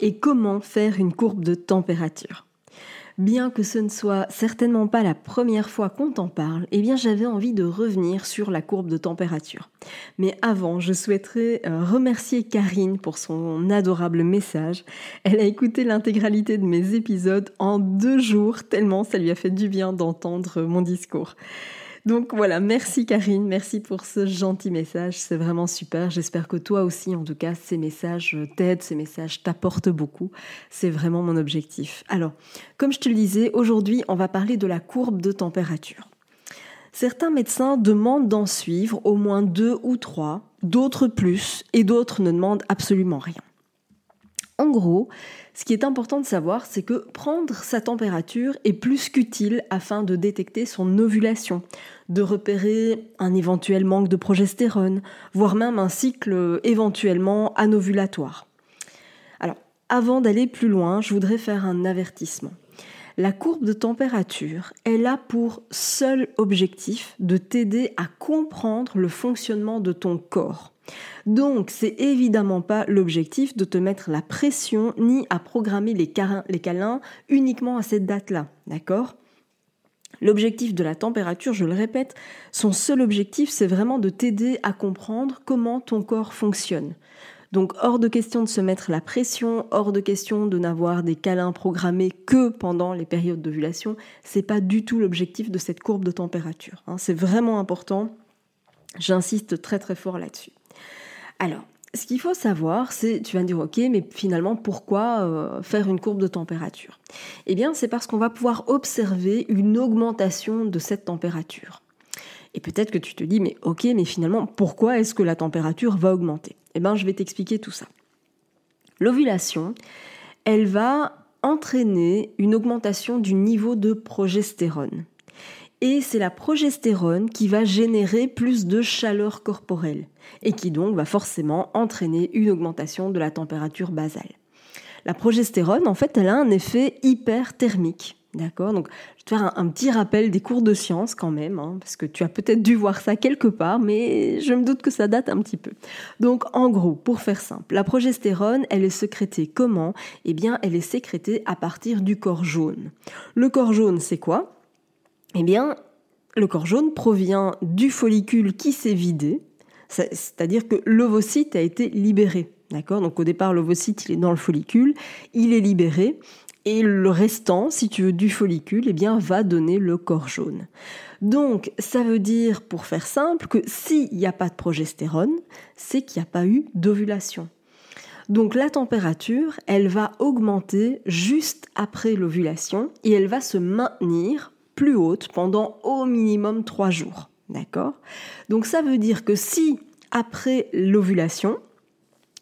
Et comment faire une courbe de température Bien que ce ne soit certainement pas la première fois qu'on t'en parle, eh bien j'avais envie de revenir sur la courbe de température. Mais avant, je souhaiterais euh, remercier Karine pour son adorable message. Elle a écouté l'intégralité de mes épisodes en deux jours, tellement ça lui a fait du bien d'entendre mon discours. Donc voilà, merci Karine, merci pour ce gentil message, c'est vraiment super. J'espère que toi aussi, en tout cas, ces messages t'aident, ces messages t'apportent beaucoup. C'est vraiment mon objectif. Alors, comme je te le disais, aujourd'hui, on va parler de la courbe de température. Certains médecins demandent d'en suivre au moins deux ou trois, d'autres plus, et d'autres ne demandent absolument rien. En gros, ce qui est important de savoir, c'est que prendre sa température est plus qu'utile afin de détecter son ovulation, de repérer un éventuel manque de progestérone, voire même un cycle éventuellement anovulatoire. Alors, avant d'aller plus loin, je voudrais faire un avertissement. La courbe de température, elle a pour seul objectif de t'aider à comprendre le fonctionnement de ton corps. Donc, c'est évidemment pas l'objectif de te mettre la pression ni à programmer les, câlins uniquement à cette date-là, d'accord? L'objectif de la température, je le répète, son seul objectif, c'est vraiment de t'aider à comprendre comment ton corps fonctionne. Donc hors de question de se mettre la pression, hors de question de n'avoir des câlins programmés que pendant les périodes d'ovulation. C'est pas du tout l'objectif de cette courbe de température. Hein. C'est vraiment important. J'insiste très très fort là-dessus. Alors, ce qu'il faut savoir, c'est, tu vas me dire, ok, mais finalement, pourquoi euh, faire une courbe de température? Eh bien, c'est parce qu'on va pouvoir observer une augmentation de cette température. Et peut-être que tu te dis, mais ok, mais finalement, pourquoi est-ce que la température va augmenter? Eh bien, je vais t'expliquer tout ça. L'ovulation, elle va entraîner une augmentation du niveau de progestérone et c'est la progestérone qui va générer plus de chaleur corporelle et qui donc va forcément entraîner une augmentation de la température basale. La progestérone, en fait, elle a un effet hyperthermique. D'accord? Donc, je vais te faire un, petit rappel des cours de sciences quand même, hein, parce que tu as peut-être dû voir ça quelque part, mais je me doute que ça date un petit peu. Donc, en gros, pour faire simple, la progestérone, elle est sécrétée comment? Eh bien, elle est sécrétée à partir du corps jaune. Le corps jaune, c'est quoi? Eh bien, le corps jaune provient du follicule qui s'est vidé, c'est-à-dire que l'ovocyte a été libéré. D'accord? Donc au départ, l'ovocyte, il est dans le follicule, il est libéré, et le restant, si tu veux, du follicule, eh bien, va donner le corps jaune. Donc, ça veut dire, pour faire simple, que s'il n'y a pas de progestérone, c'est qu'il n'y a pas eu d'ovulation. Donc la température, elle va augmenter juste après l'ovulation et elle va se maintenir plus haute pendant au minimum trois jours. D'accord? Donc ça veut dire que si après l'ovulation,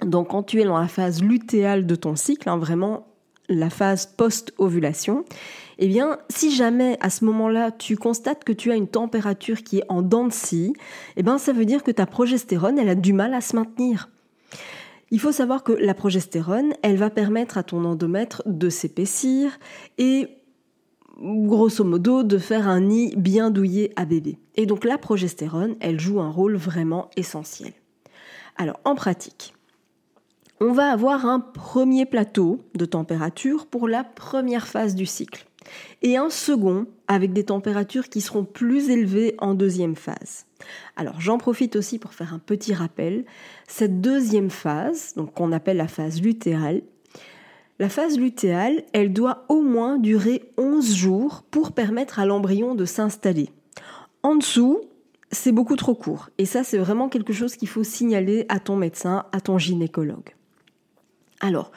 donc quand tu es dans la phase lutéale de ton cycle, hein, vraiment la phase post-ovulation, eh bien, si jamais à ce moment-là tu constates que tu as une température qui est en dents de scie, eh bien, ça veut dire que ta progestérone, elle a du mal à se maintenir. Il faut savoir que la progestérone, elle va permettre à ton endomètre de s'épaissir et grosso modo, de faire un nid bien douillé à bébé. Et donc la progestérone, elle joue un rôle vraiment essentiel. Alors en pratique, on va avoir un premier plateau de température pour la première phase du cycle et un second avec des températures qui seront plus élevées en deuxième phase. Alors j'en profite aussi pour faire un petit rappel. Cette deuxième phase, donc qu'on appelle la phase lutéale, la phase lutéale, elle doit au moins durer 11 jours pour permettre à l'embryon de s'installer. En dessous, c'est beaucoup trop court. Et ça, c'est vraiment quelque chose qu'il faut signaler à ton médecin, à ton gynécologue. Alors,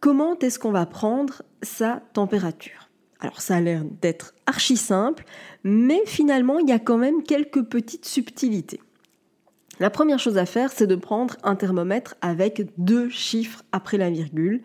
comment est-ce qu'on va prendre sa température? Alors, ça a l'air d'être archi simple, mais finalement, il y a quand même quelques petites subtilités. La première chose à faire, c'est de prendre un thermomètre avec deux chiffres après la virgule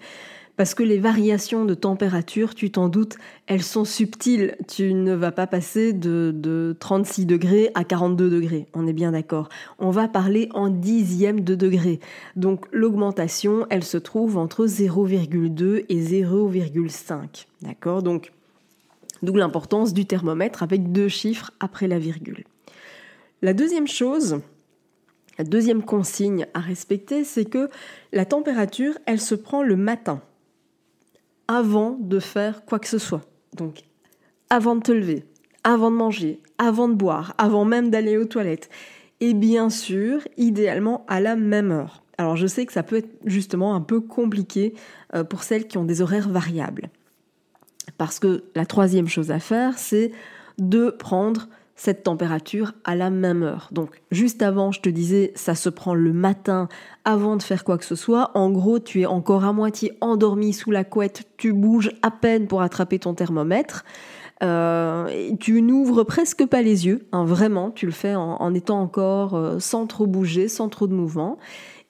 parce que les variations de température, tu t'en doutes, elles sont subtiles. Tu ne vas pas passer de, 36 degrés à 42 degrés, on est bien d'accord. On va parler en dixième de degré. Donc l'augmentation, elle se trouve entre 0,2 et 0,5. D'accord? Donc, d'où l'importance du thermomètre avec deux chiffres après la virgule. La deuxième chose, la deuxième consigne à respecter, c'est que la température, elle se prend le matin avant de faire quoi que ce soit. Donc, avant de te lever, avant de manger, avant de boire, avant même d'aller aux toilettes. Et bien sûr, idéalement à la même heure. Alors je sais que ça peut être justement un peu compliqué euh, pour celles qui ont des horaires variables. Parce que la troisième chose à faire, c'est de prendre cette température à la même heure. Donc juste avant, je te disais, ça se prend le matin avant de faire quoi que ce soit. En gros, tu es encore à moitié endormi sous la couette, tu bouges à peine pour attraper ton thermomètre. Euh, tu n'ouvres presque pas les yeux, hein, vraiment, tu le fais en, étant encore euh, sans trop bouger, sans trop de mouvement.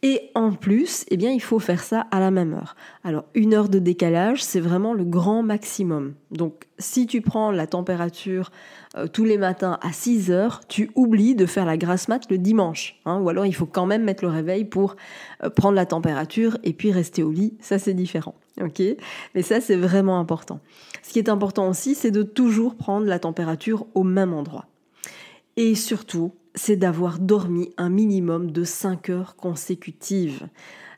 Et en plus, eh bien, il faut faire ça à la même heure. Alors, une heure de décalage, c'est vraiment le grand maximum. Donc, si tu prends la température euh, tous les matins à 6 heures, tu oublies de faire la grasse mat le dimanche. Hein, ou alors, il faut quand même mettre le réveil pour euh, prendre la température et puis rester au lit. Ça, c'est différent. Ok? Mais ça, c'est vraiment important. Ce qui est important aussi, c'est de toujours prendre la température au même endroit. Et surtout, c'est d'avoir dormi un minimum de 5 heures consécutives.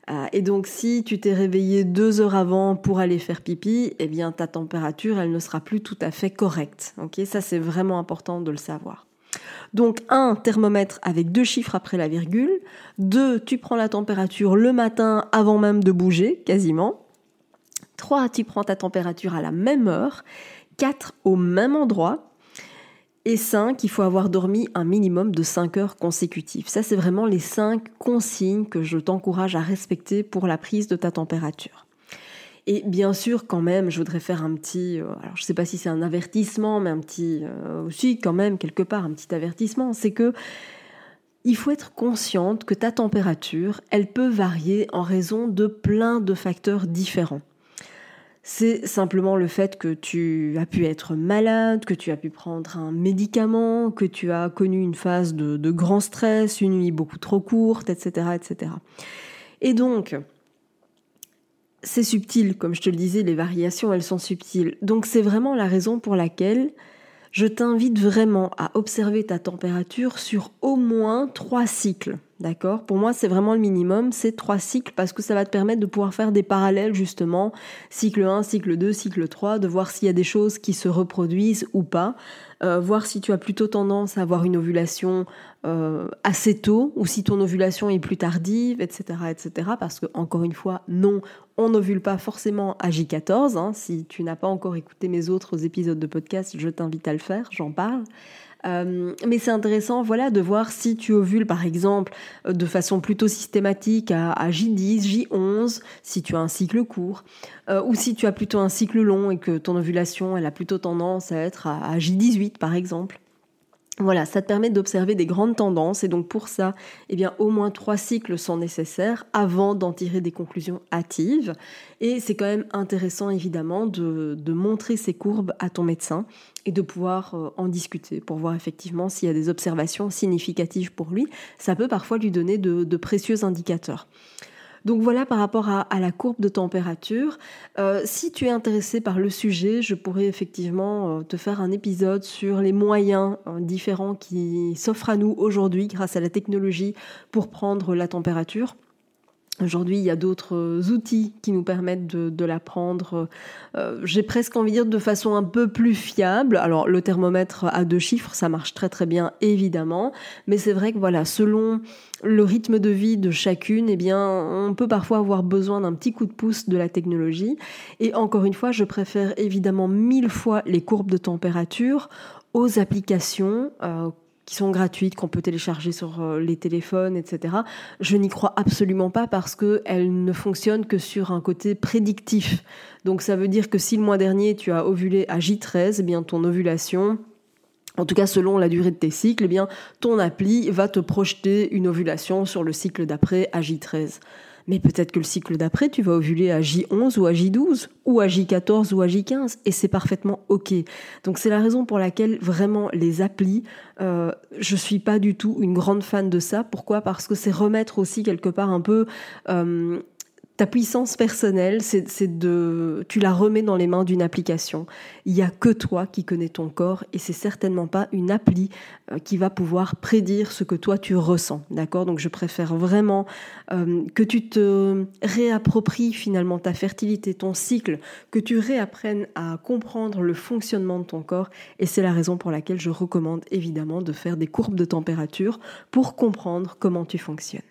Euh, et donc si tu t'es réveillé deux heures avant pour aller faire pipi, eh bien ta température, elle ne sera plus tout à fait correcte. Ok, ça c'est vraiment important de le savoir. Donc un thermomètre avec deux chiffres après la virgule. Deux, tu prends la température le matin avant même de bouger, quasiment. Trois, tu prends ta température à la même heure. Quatre, au même endroit. Et 5, il faut avoir dormi un minimum de 5 heures consécutives. Ça, c'est vraiment les 5 consignes que je t'encourage à respecter pour la prise de ta température. Et bien sûr, quand même, je voudrais faire un petit, euh, alors je ne sais pas si c'est un avertissement, mais un petit, euh, aussi quand même quelque part un petit avertissement, c'est que il faut être consciente que ta température, elle peut varier en raison de plein de facteurs différents c'est simplement le fait que tu as pu être malade, que tu as pu prendre un médicament, que tu as connu une phase de, grand stress, une nuit beaucoup trop courte, etc. etc. Et donc, c'est subtil, comme je te le disais, les variations, elles sont subtiles. Donc c'est vraiment la raison pour laquelle je t'invite vraiment à observer ta température sur au moins trois cycles. D'accord? Pour moi, c'est vraiment le minimum, c'est trois cycles parce que ça va te permettre de pouvoir faire des parallèles justement, cycle 1, cycle 2, cycle 3, de voir s'il y a des choses qui se reproduisent ou pas, euh, voir si tu as plutôt tendance à avoir une ovulation euh, assez tôt ou si ton ovulation est plus tardive, etc. etc. parce que, encore une fois, non, on n'ovule pas forcément à J14. Hein. Si tu n'as pas encore écouté mes autres épisodes de podcast, je t'invite à le faire, j'en parle. Euh, mais c'est intéressant, voilà, de voir si tu ovules, par exemple, euh, de façon plutôt systématique à, J10, J11, si tu as un cycle court, euh, ou si tu as plutôt un cycle long et que ton ovulation, elle a plutôt tendance à être à J18, par exemple. Voilà, ça te permet d'observer des grandes tendances et donc pour ça, eh bien, au moins trois cycles sont nécessaires avant d'en tirer des conclusions hâtives. Et c'est quand même intéressant évidemment de, montrer ces courbes à ton médecin et de pouvoir euh, en discuter pour voir effectivement s'il y a des observations significatives pour lui. Ça peut parfois lui donner de précieux indicateurs. Donc voilà par rapport à, la courbe de température. Euh, si tu es intéressé par le sujet, je pourrais effectivement euh, te faire un épisode sur les moyens euh, différents qui s'offrent à nous aujourd'hui grâce à la technologie pour prendre la température. Aujourd'hui, il y a d'autres outils qui nous permettent de, l'apprendre. J'ai presque envie de dire de façon un peu plus fiable. Alors, le thermomètre à deux chiffres, ça marche très très bien, évidemment. Mais c'est vrai que voilà, selon le rythme de vie de chacune, eh bien, on peut parfois avoir besoin d'un petit coup de pouce de la technologie. Et encore une fois, je préfère évidemment mille fois les courbes de température aux applications. Euh, qui sont gratuites, qu'on peut télécharger sur euh, les téléphones, etc. Je n'y crois absolument pas parce qu'elles ne fonctionnent que sur un côté prédictif. Donc ça veut dire que si le mois dernier tu as ovulé à J13, eh bien ton ovulation en tout cas selon la durée de tes cycles, eh bien ton appli va te projeter une ovulation sur le cycle d'après à J13. Mais peut-être que le cycle d'après, tu vas ovuler à J11 ou à J12 ou à J14 ou à J15 et c'est parfaitement ok. Donc c'est la raison pour laquelle vraiment les applis, euh, je suis pas du tout une grande fan de ça. Pourquoi? Parce que c'est remettre aussi quelque part un peu euh, ta puissance personnelle, c'est de, tu la remets dans les mains d'une application. Il y a que toi qui connais ton corps et c'est certainement pas une appli euh, qui va pouvoir prédire ce que toi tu ressens. D'accord? Donc je préfère vraiment euh, que tu te réappropries finalement ta fertilité, ton cycle, que tu réapprennes à comprendre le fonctionnement de ton corps et c'est la raison pour laquelle je recommande évidemment de faire des courbes de température pour comprendre comment tu fonctionnes.